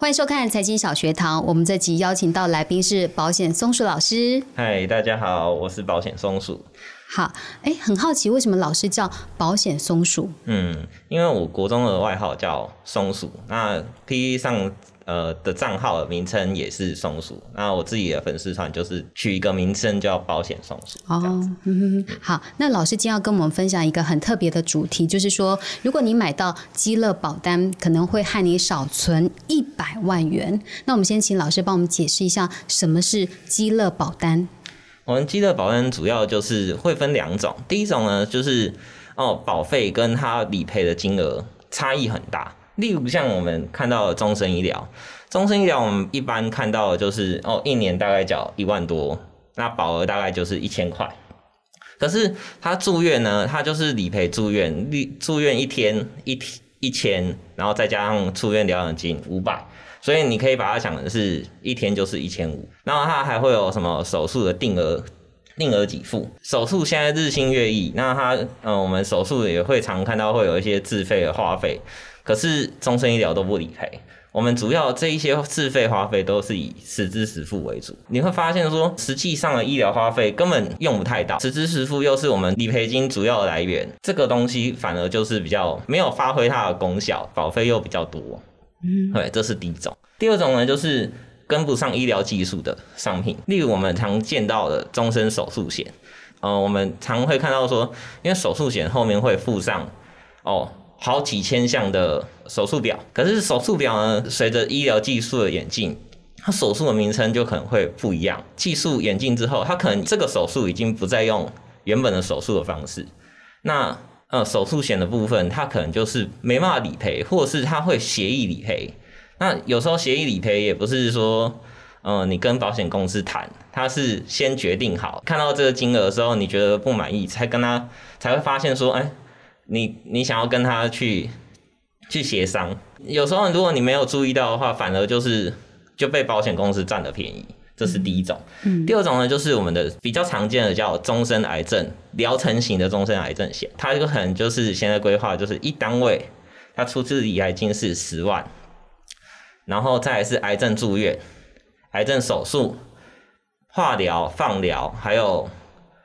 欢迎收看财经小学堂。我们这集邀请到来宾是保险松鼠老师。嗨，大家好，我是保险松鼠。好，哎，很好奇为什么老师叫保险松鼠？嗯，因为我国中的外号叫松鼠，那 P 上。呃的账号名称也是松鼠，那我自己的粉丝团就是取一个名称叫保险松鼠。哦，好，那老师今天要跟我们分享一个很特别的主题，就是说，如果你买到积乐保单，可能会害你少存一百万元。那我们先请老师帮我们解释一下什么是积乐保单。我们积乐保单主要就是会分两种，第一种呢就是哦保费跟它理赔的金额差异很大。例如像我们看到的终身医疗，终身医疗我们一般看到的就是哦，一年大概缴一万多，那保额大概就是一千块。可是他住院呢，他就是理赔住院，住院一天一一千，然后再加上出院疗养金五百，所以你可以把它想的是一天就是一千五。然后他还会有什么手术的定额定额给付，手术现在日新月异，那他嗯，我们手术也会常看到会有一些自费的花费。可是终身医疗都不理赔，我们主要这一些自费花费都是以实支实付为主。你会发现说，实际上的医疗花费根本用不太到，实支实付又是我们理赔金主要的来源，这个东西反而就是比较没有发挥它的功效，保费又比较多。嗯，对，这是第一种。第二种呢，就是跟不上医疗技术的商品，例如我们常见到的终身手术险。呃，我们常会看到说，因为手术险后面会附上哦。好几千项的手术表，可是手术表呢，随着医疗技术的演进，它手术的名称就可能会不一样。技术演进之后，它可能这个手术已经不再用原本的手术的方式。那呃，手术险的部分，它可能就是没办法理赔，或者是它会协议理赔。那有时候协议理赔也不是说，呃，你跟保险公司谈，他是先决定好，看到这个金额的时候，你觉得不满意，才跟他才会发现说，哎。你你想要跟他去去协商，有时候如果你没有注意到的话，反而就是就被保险公司占了便宜，这是第一种。第二种呢，就是我们的比较常见的叫终身癌症疗程型的终身癌症险，它这个可能就是现在规划就是一单位，它出资理癌金是十万，然后再是癌症住院、癌症手术、化疗、放疗，还有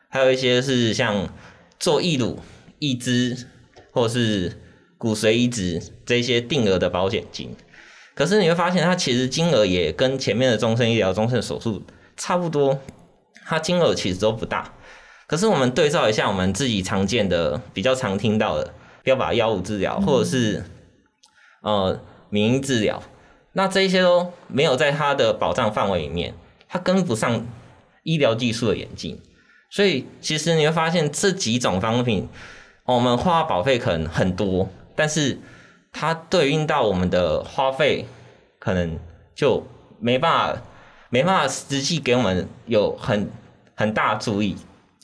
还有一些是像做义乳、义肢。或是骨髓移植这些定额的保险金，可是你会发现它其实金额也跟前面的终身医疗、终身手术差不多，它金额其实都不大。可是我们对照一下我们自己常见的、比较常听到的标靶药物治疗，或者是呃免疫治疗，那这些都没有在它的保障范围里面，它跟不上医疗技术的演进，所以其实你会发现这几种方品。我们花保费可能很多，但是它对应到我们的花费，可能就没办法，没办法实际给我们有很很大注意。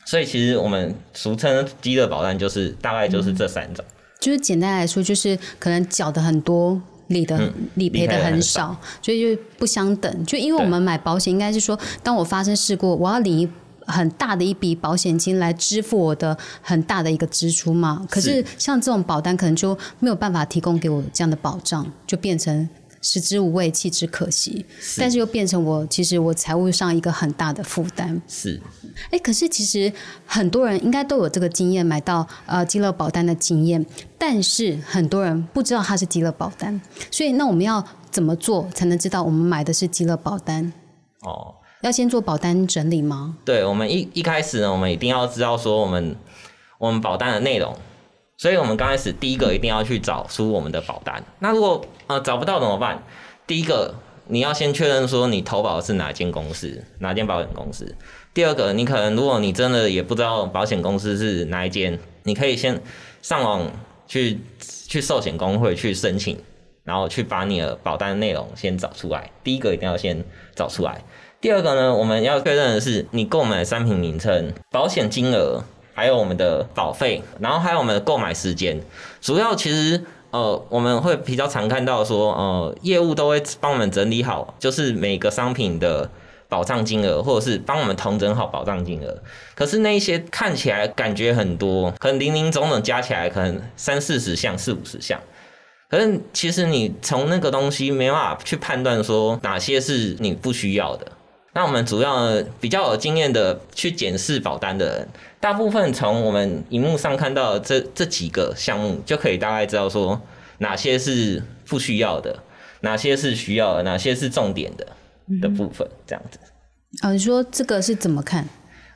所以其实我们俗称饥饿保单，就是大概就是这三种。就是简单来说，就是可能缴的很多，理的理赔的很少，所以就不相等。就因为我们买保险，应该是说，当我发生事故，我要领。很大的一笔保险金来支付我的很大的一个支出嘛？可是像这种保单可能就没有办法提供给我这样的保障，就变成食之无味，弃之可惜。但是又变成我其实我财务上一个很大的负担。是，哎，可是其实很多人应该都有这个经验，买到呃积乐保单的经验，但是很多人不知道它是积乐保单，所以那我们要怎么做才能知道我们买的是积乐保单？哦。要先做保单整理吗？对，我们一一开始呢，我们一定要知道说我们我们保单的内容，所以我们刚开始第一个一定要去找出我们的保单。那如果呃找不到怎么办？第一个你要先确认说你投保的是哪间公司，哪间保险公司。第二个，你可能如果你真的也不知道保险公司是哪一间，你可以先上网去去寿险工会去申请，然后去把你的保单内容先找出来。第一个一定要先找出来。第二个呢，我们要确认的是你购买商品名称、保险金额，还有我们的保费，然后还有我们的购买时间。主要其实呃，我们会比较常看到说，呃，业务都会帮我们整理好，就是每个商品的保障金额，或者是帮我们统整好保障金额。可是那一些看起来感觉很多，可能零零总总加起来可能三四十项、四五十项。可是其实你从那个东西没办法去判断说哪些是你不需要的。那我们主要比较有经验的去检视保单的人，大部分从我们荧幕上看到这这几个项目，就可以大概知道说哪些是不需要的，哪些是需要的，哪些是重点的的部分，这样子。啊，你说这个是怎么看？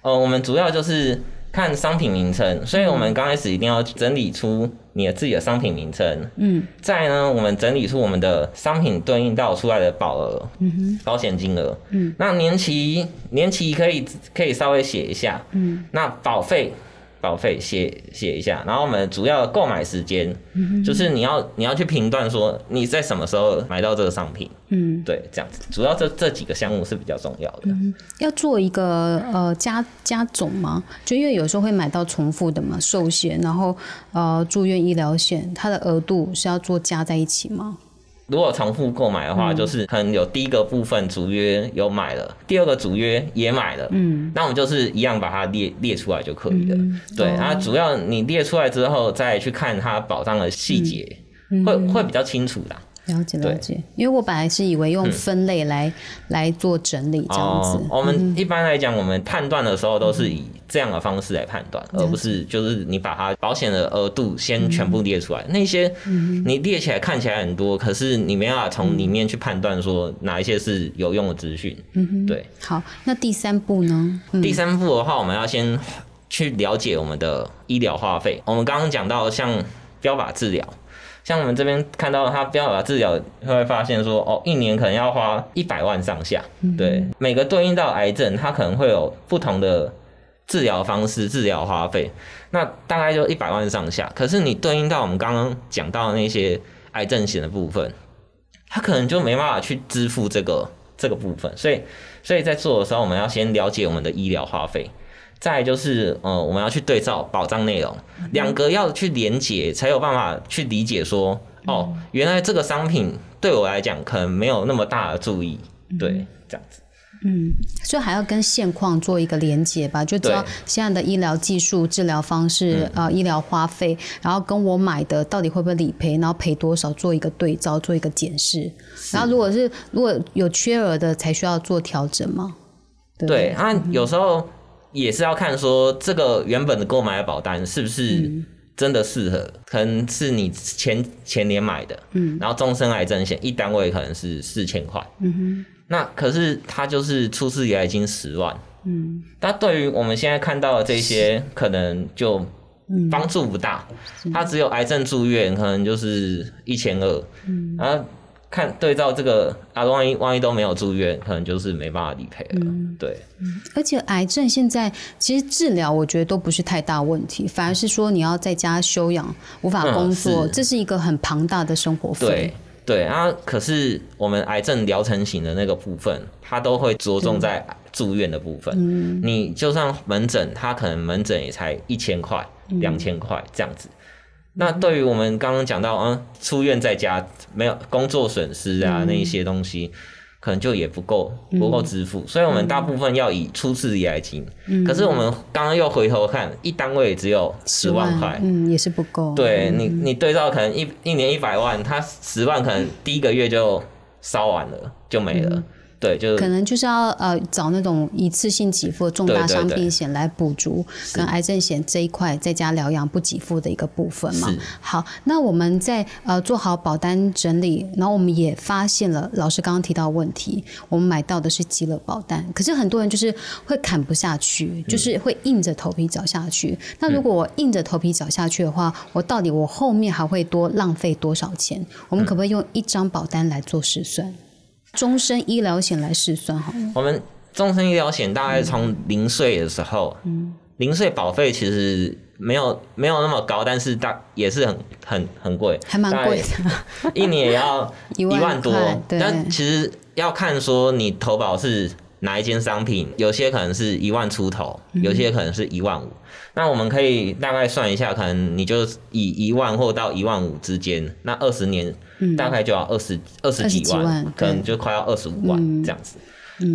呃，我们主要就是看商品名称，所以我们刚开始一定要整理出。你的自己的商品名称，嗯，再呢，我们整理出我们的商品对应到出来的保额，嗯哼，保险金额，嗯，那年期年期可以可以稍微写一下，嗯，那保费。保费写写一下，然后我们主要购买时间，就是你要你要去评断说你在什么时候买到这个商品，嗯，对，这样子，主要这这几个项目是比较重要的。要做一个呃加加总吗？就因为有时候会买到重复的嘛，寿险，然后呃住院医疗险，它的额度是要做加在一起吗？如果重复购买的话，就是可能有第一个部分主约有买了，第二个主约也买了，嗯，那我们就是一样把它列列出来就可以了。对，然后主要你列出来之后，再去看它保障的细节，会会比较清楚的。了解了解，因为我本来是以为用分类来来做整理这样子。我们一般来讲，我们判断的时候都是以这样的方式来判断，而不是就是你把它保险的额度先全部列出来。那些你列起来看起来很多，可是你没办法从里面去判断说哪一些是有用的资讯。嗯哼，对。好，那第三步呢？第三步的话，我们要先去了解我们的医疗花费。我们刚刚讲到像标靶治疗。像我们这边看到他标靶治疗，会发现说，哦，一年可能要花一百万上下。对，每个对应到癌症，它可能会有不同的治疗方式、治疗花费，那大概就一百万上下。可是你对应到我们刚刚讲到的那些癌症险的部分，它可能就没办法去支付这个这个部分。所以，所以在做的时候，我们要先了解我们的医疗花费。再就是，呃，我们要去对照保障内容，两个要去连接，才有办法去理解说，哦，原来这个商品对我来讲可能没有那么大的注意，对，这样子。嗯，所以还要跟现况做一个连接吧，就知道现在的医疗技术、治疗方式、呃，医疗花费，然后跟我买的到底会不会理赔，然后赔多少，做一个对照，做一个检视。然后如果是如果有缺额的，才需要做调整吗？对，啊，有时候。也是要看说这个原本的购买的保单是不是真的适合，可能是你前前年买的，嗯，然后终身癌症险一单位可能是四千块，嗯哼，那可是它就是出事以来已经十万，嗯，但对于我们现在看到的这些，可能就帮助不大，它只有癌症住院可能就是一千二，嗯，然后。看对照这个啊，万一万一都没有住院，可能就是没办法理赔了。对，而且癌症现在其实治疗，我觉得都不是太大问题，反而是说你要在家休养，无法工作，这是一个很庞大的生活费。对对啊，可是我们癌症疗程型的那个部分，它都会着重在住院的部分。嗯，你就算门诊，它可能门诊也才一千块、两千块这样子。那对于我们刚刚讲到，嗯，出院在家没有工作损失啊，那一些东西，可能就也不够不够支付，所以我们大部分要以初次医来金。可是我们刚刚又回头看，一单位只有十万块，嗯，也是不够。对你，你对照可能一一年一百万，他十万可能第一个月就烧完了，就没了。对，就可能就是要呃找那种一次性给付重大伤病险来补足跟癌症险这一块在家疗养不给付的一个部分嘛。好，那我们在呃做好保单整理，然后我们也发现了老师刚刚提到问题，我们买到的是极乐保单，可是很多人就是会砍不下去，就是会硬着头皮缴下去。那如果我硬着头皮缴下去的话，我到底我后面还会多浪费多少钱？我们可不可以用一张保单来做试算？终身医疗险来试算好了。我们终身医疗险大概从零岁的时候，嗯，零岁保费其实没有没有那么高，但是大也是很很很贵，还蛮贵的，一年也要一万多。但其实要看说你投保是哪一件商品，有些可能是一万出头，有些可能是一万五。那我们可以大概算一下，可能你就以一万或到一万五之间，那二十年。大概就要二十二十几万，可能就快要二十五万这样子。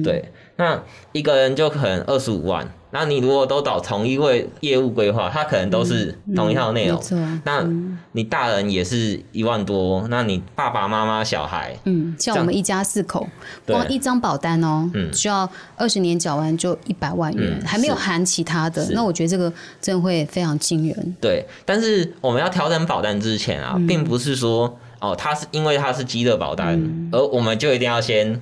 对，那一个人就可能二十五万，那你如果都找同一位业务规划，他可能都是同一套内容。那你大人也是一万多，那你爸爸妈妈小孩，嗯，像我们一家四口，光一张保单哦，嗯需要二十年缴完就一百万元，嗯还没有含其他的。那我觉得这个真的会非常惊人。对。但是我们要调整保单之前啊，并不是说哦，它是因为它是积乐保单，而我们就一定要先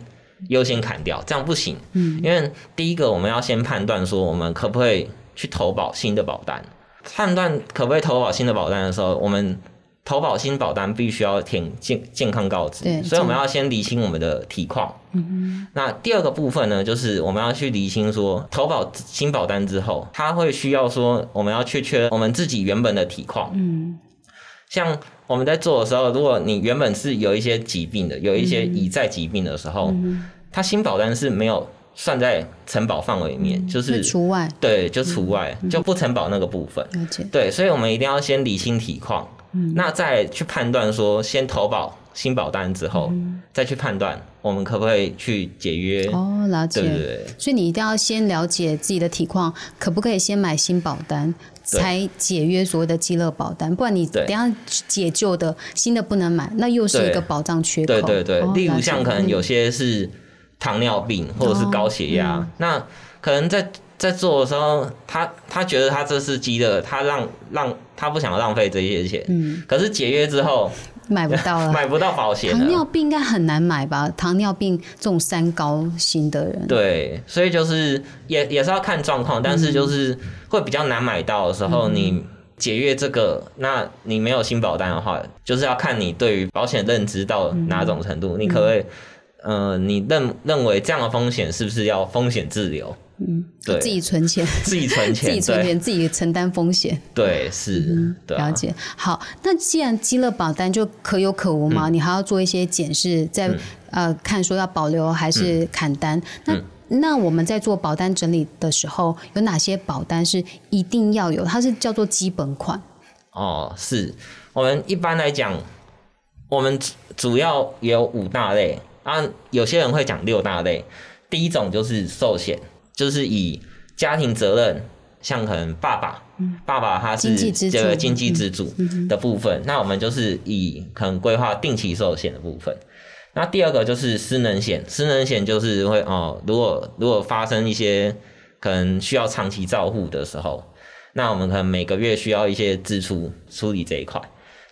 优先砍掉，这样不行。嗯，因为第一个我们要先判断说我们可不可以去投保新的保单，判断可不可以投保新的保单的时候，我们。投保新保单必须要填健健康告知对，所以我们要先理清我们的体况。那第二个部分呢，就是我们要去理清说，投保新保单之后，它会需要说，我们要去确认我们自己原本的体况。嗯，像我们在做的时候，如果你原本是有一些疾病的，有一些已在疾病的时候，它新保单是没有算在承保范围里面，就是除外，对，就除外，就不承保那个部分。了解。对，所以我们一定要先理清体况，那再去判断说，先投保新保单之后，再去判断我们可不可以去解约。哦，了解。对对对？所以你一定要先了解自己的体况，可不可以先买新保单，才解约所谓的积乐保单，不然你等下解旧的新的不能买，那又是一对个保障缺口。对对对，哦例如像可能有些是糖尿病或者是高血压，嗯。那可能在在做的时候，他他觉得他这是积乐，他让让他不想浪费这些钱，嗯，可是解约之后买不到了。买不到保险糖尿。病应该很难买吧？糖尿病这种三高型的人，对，所以就是也也是要看状况，但是就是会比较难买到的时候，你解约这个，那你没有新保单的话，就是要看你对于保险认知到哪种程度，你可不可以，呃，你认认为这样的风险是不是要风险自留？嗯，对，自己存钱，自己存自钱，自己存钱，自己承担风险。对是，对啊了解。好，那既然积了保单就可有可无嗯嘛，你还要做一些检视，在、呃看说要保留还是嗯砍单。那、那我们在做保单整理的时候，有哪些保单是一定要有？它是叫做基本款。哦，是我们一般来讲，我们主主要有五大类啊，有些人会讲六大类。第一种就是寿险，就是以家庭责任，像可能爸爸，爸爸他是这个经济支柱的部分，那我们就是以可能规划定期寿险的部分。那第二个就是失能险，失能险就是会哦，如果如果发生一些可能需要长期照护的时候，那我们可能每个月需要一些支出处理这一块。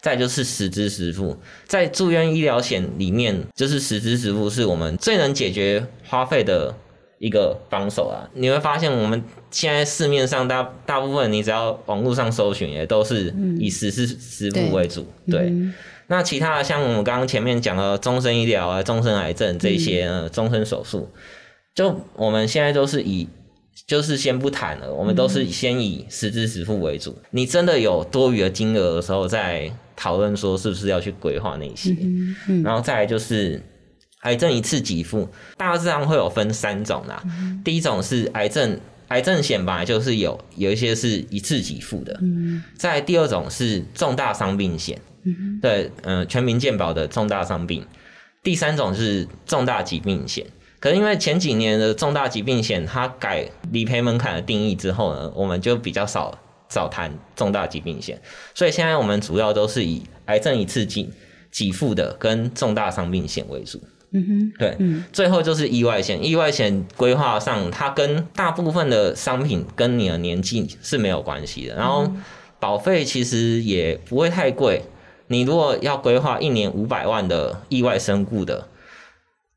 再就是实支实付，在住院医疗险里面，就是实支实付是我们最能解决花费的一个帮手啊。你会发现，我们现在市面上大大部分，你只要网络上搜寻，也都是以实支实付为主。对，那其他的像我们刚刚前面讲的终身医疗啊、终身癌症这些呢，终身手术，就我们现在都是以就是先不谈了，我们都是先以实支实付为主。你真的有多余的金额的时候，再讨论说是不是要去规划那些。然后再来就是癌症一次给付，大致上会有分三种啦。第一种是癌症癌症险本来就是有有一些是一次给付的，再来第二种是重大伤病险，对，嗯、全民健保的重大伤病。第三种是重大疾病险。可是因为前几年的重大疾病险它改理赔门槛的定义之后呢，我们就比较少少谈重大疾病险，所以现在我们主要都是以癌症一次给给付的跟重大伤病险为主。嗯哼，对，最后就是意外险。意外险规划上，它跟大部分的商品跟你的年纪是没有关系的。然后保费其实也不会太贵。你如果要规划一年五百万的意外身故的，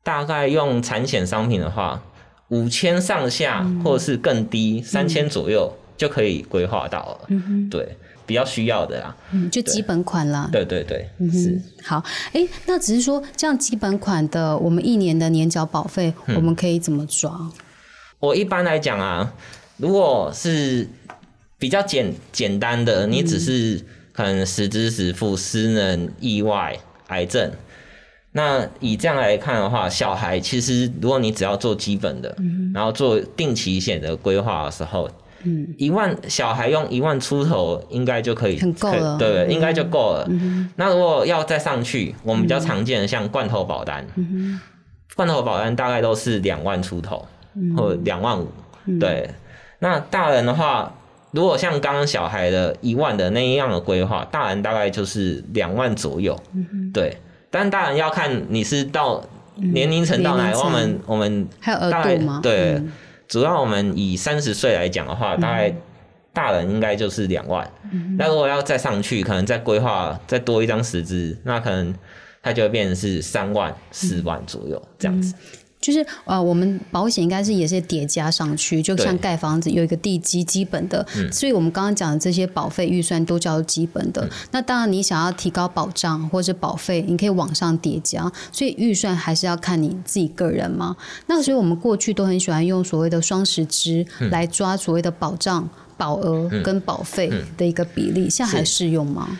大概用产险商品的话，五千上下或者是更低，三千左右就可以规划到了。嗯对，比较需要的啦。嗯，就基本款啦。对对对，是。嗯，好，哎，那只是说这样基本款的，我们一年的年缴保费，嗯我们可以怎么抓？我一般来讲啊，如果是比较简简单的，你只是可能实支实付、失能、意外、癌症，那以这样来看的话，小孩其实如果你只要做基本的，然后做定期险的规划的时候，嗯，一万小孩用一万出头应该就可以很够了。对，嗯。应该就够了。那如果要再上去，我们比较常见的像罐头保单，罐头保单大概都是两万出头，或两万五，对。那大人的话，如果像刚刚小孩的一万的那一样的规划，大人大概就是两万左右。对，但大人要看你是到年龄层到哪，我们我们还有额度吗？对，主要我们以三十岁来讲的话，大概大人应该就是两万。那如果要再上去，可能再规划再多一张十支，那可能它就会变成是三万、四万左右这样子。就是呃，我们保险应该是也是叠加上去，就像盖房子有一个地基基本的，所以我们刚刚讲的这些保费预算都叫基本的。那当然，你想要提高保障或者保费，你可以往上叠加，所以预算还是要看你自己个人嘛。那所以我们过去都很喜欢用所谓的双十支来抓所谓的保障保额跟保费的一个比例，现在还适用吗？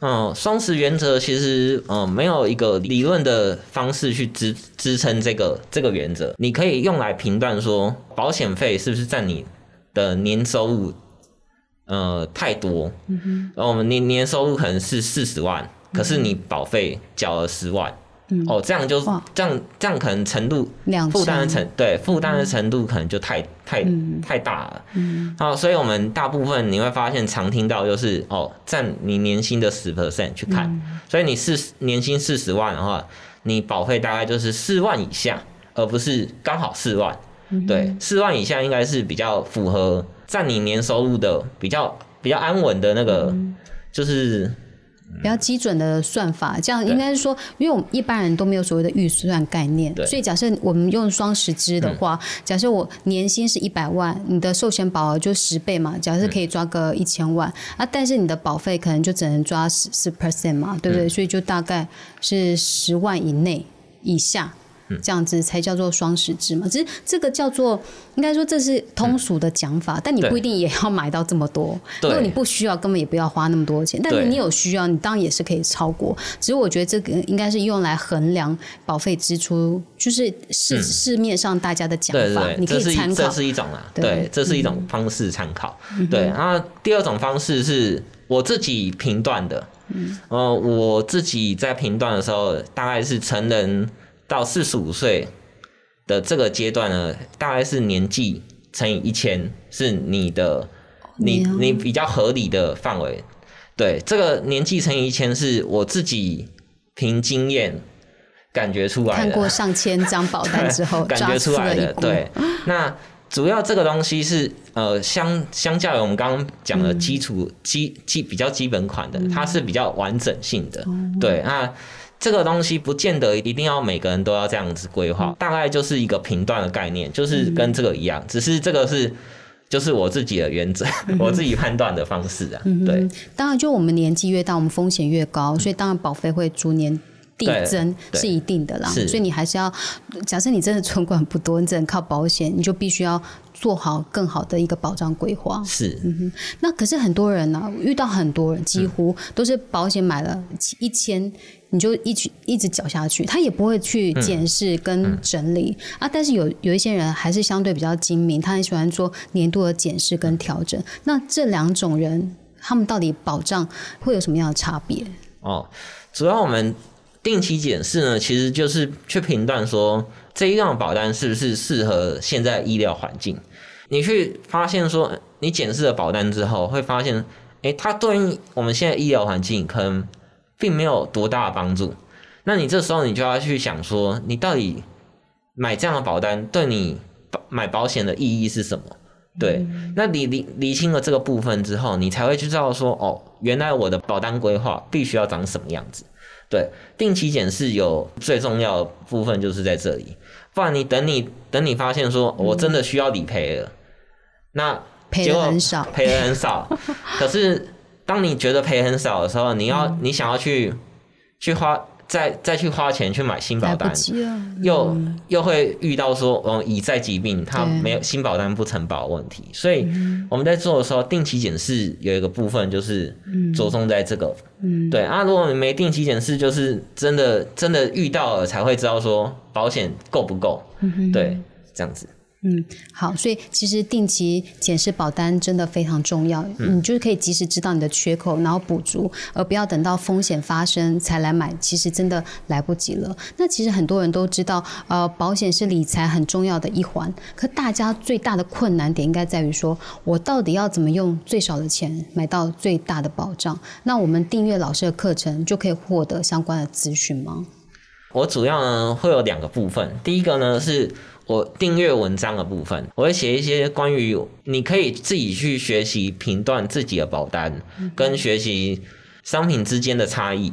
嗯，双十原则其实嗯没有一个理论的方式去支支撑这个这个原则，你可以用来评断说保险费是不是占你的年收入呃太多，嗯哼，我们年年收入可能是四十万，可是你保费缴了十万。哦，这样就这样，这样可能程度负担的程对负担的程度可能就太太太大了。嗯，好，所以我们大部分你会发现常听到就是哦，占你年薪的十 percent 去看，所以你四年薪四十万的话，你保费大概就是四万以下，而不是刚好四万。对，四万以下应该是比较符合占你年收入的比较比较安稳的那个，就是。比较基准的算法，这样应该是说，因为我们一般人都没有所谓的预算概念，所以假设我们用双十支的话，假设我年薪是一百万，你的寿险保额就十倍嘛，假设可以抓个一千万啊，但是你的保费可能就只能抓十十 percent 嘛，对不对？所以就大概是十万以内以下。这样子才叫做双十制嘛，只是这个叫做应该说这是通俗的讲法，但你不一定也要买到这么多。如果你不需要，根本也不要花那么多钱。但是你有需要，你当然也是可以超过。只是我觉得这个应该是用来衡量保费支出，就是市市面上大家的讲法，你可以参考。这是一种啊，对，这是一种方式参考。对，然后第二种方式是我自己评断的。嗯，呃，我自己在评断的时候，大概是成人。到四十五岁的这个阶段呢，大概是年纪乘以一千，是你的你你比较合理的范围。对，这个年纪乘以一千是我自己凭经验感觉出来的。看过上千张保单之后 感觉出来的。对，那主要这个东西是呃相相较于我们刚刚讲的基础基基比较基本款的，它是比较完整性的。对，那。这个东西不见得一定要每个人都要这样子规划，大概就是一个频段的概念，就是跟这个一样，只是这个是就是我自己的原则，我自己判断的方式啊。对，当然就我们年纪越大，我们风险越高，所以当然保费会逐年递增是一定的啦。所以你还是要假设你真的存款不多，你只能靠保险，你就必须要。做好更好的一个保障规划是，嗯哼。那可是很多人呢，遇到很多人几乎都是保险买了一千，你就一直一直缴下去，他也不会去检视跟整理啊。但是有有一些人还是相对比较精明，他很喜欢做年度的检视跟调整。那这两种人，他们到底保障会有什么样的差别？哦，主要我们定期检视呢，其实就是去评断说。这一张保单是不是适合现在医疗环境？你去发现说，你检视了保单之后，会发现，诶，它对应我们现在医疗环境可能并没有多大的帮助。那你这时候你就要去想说，你到底买这样的保单对你买保险的意义是什么？对，那你理理清了这个部分之后，你才会去知道说，哦，原来我的保单规划必须要长什么样子。对，定期检视有最重要的部分就是在这里。不然你等你等你发现说我真的需要理赔了，那赔的很少，赔的很少。可是当你觉得赔很少的时候，你要你想要去去花。再再去花钱去买新保单，又又会遇到说，嗯，已在疾病，它没有新保单不承保问题，所以我们在做的时候，定期检视有一个部分就是着重在这个，对啊，如果你没定期检视，就是真的真的遇到了才会知道说保险够不够，对，这样子。嗯，好，所以其实定期检视保单真的非常重要，你就是可以及时知道你的缺口，然后补足，而不要等到风险发生才来买，其实真的来不及了。那其实很多人都知道，呃，保险是理财很重要的一环，可大家最大的困难点应该在于说，我到底要怎么用最少的钱买到最大的保障？那我们订阅老师的课程就可以获得相关的资讯吗？我主要呢会有两个部分，第一个呢是。我订阅文章的部分，我会写一些关于你可以自己去学习评断自己的保单，跟学习商品之间的差异，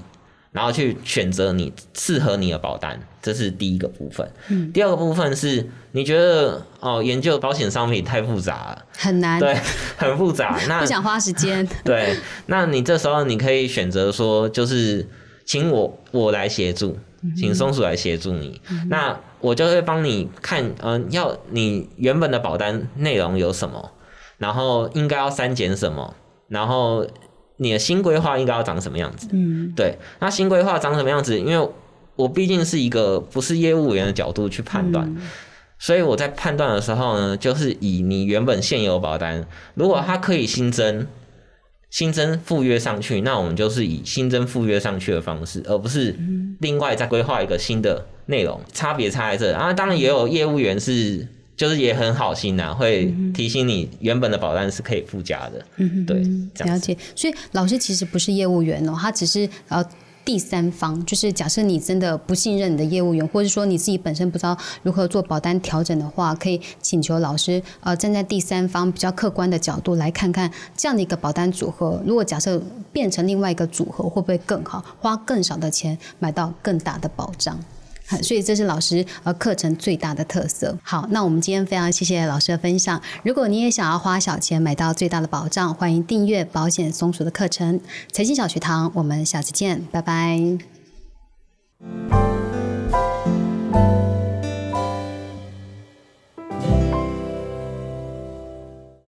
然后去选择你适合你的保单，这是第一个部分。嗯，第二个部分是你觉得哦，研究保险商品太复杂了，很难，对，很复杂，那不想花时间。对，那你这时候你可以选择说，就是请我我来协助。请松鼠来协助你，那我就会帮你看，嗯，要你原本的保单内容有什么，然后应该要删减什么，然后你的新规划应该要长什么样子？嗯，对，那新规划长什么样子？因为我毕竟是一个不是业务员的角度去判断，所以我在判断的时候呢，就是以你原本现有保单，如果它可以新增。新增赴约上去，那我们就是以新增赴约上去的方式，而不是另外再规划一个新的内容，差别差在这啊。当然也有业务员是，就是也很好心呐，会提醒你原本的保单是可以附加的。嗯，对，了解。所以老师其实不是业务员哦，他只是呃。第三方就是假设你真的不信任你的业务员，或者说你自己本身不知道如何做保单调整的话，可以请求老师呃站在第三方比较客观的角度来看看这样的一个保单组合，如果假设变成另外一个组合会不会更好，花更少的钱买到更大的保障。所以这是老师呃课程最大的特色。好，那我们今天非常谢谢老师的分享。如果你也想要花小钱买到最大的保障，欢迎订阅保险松鼠的课程。财经小学堂，我们下次见，拜拜。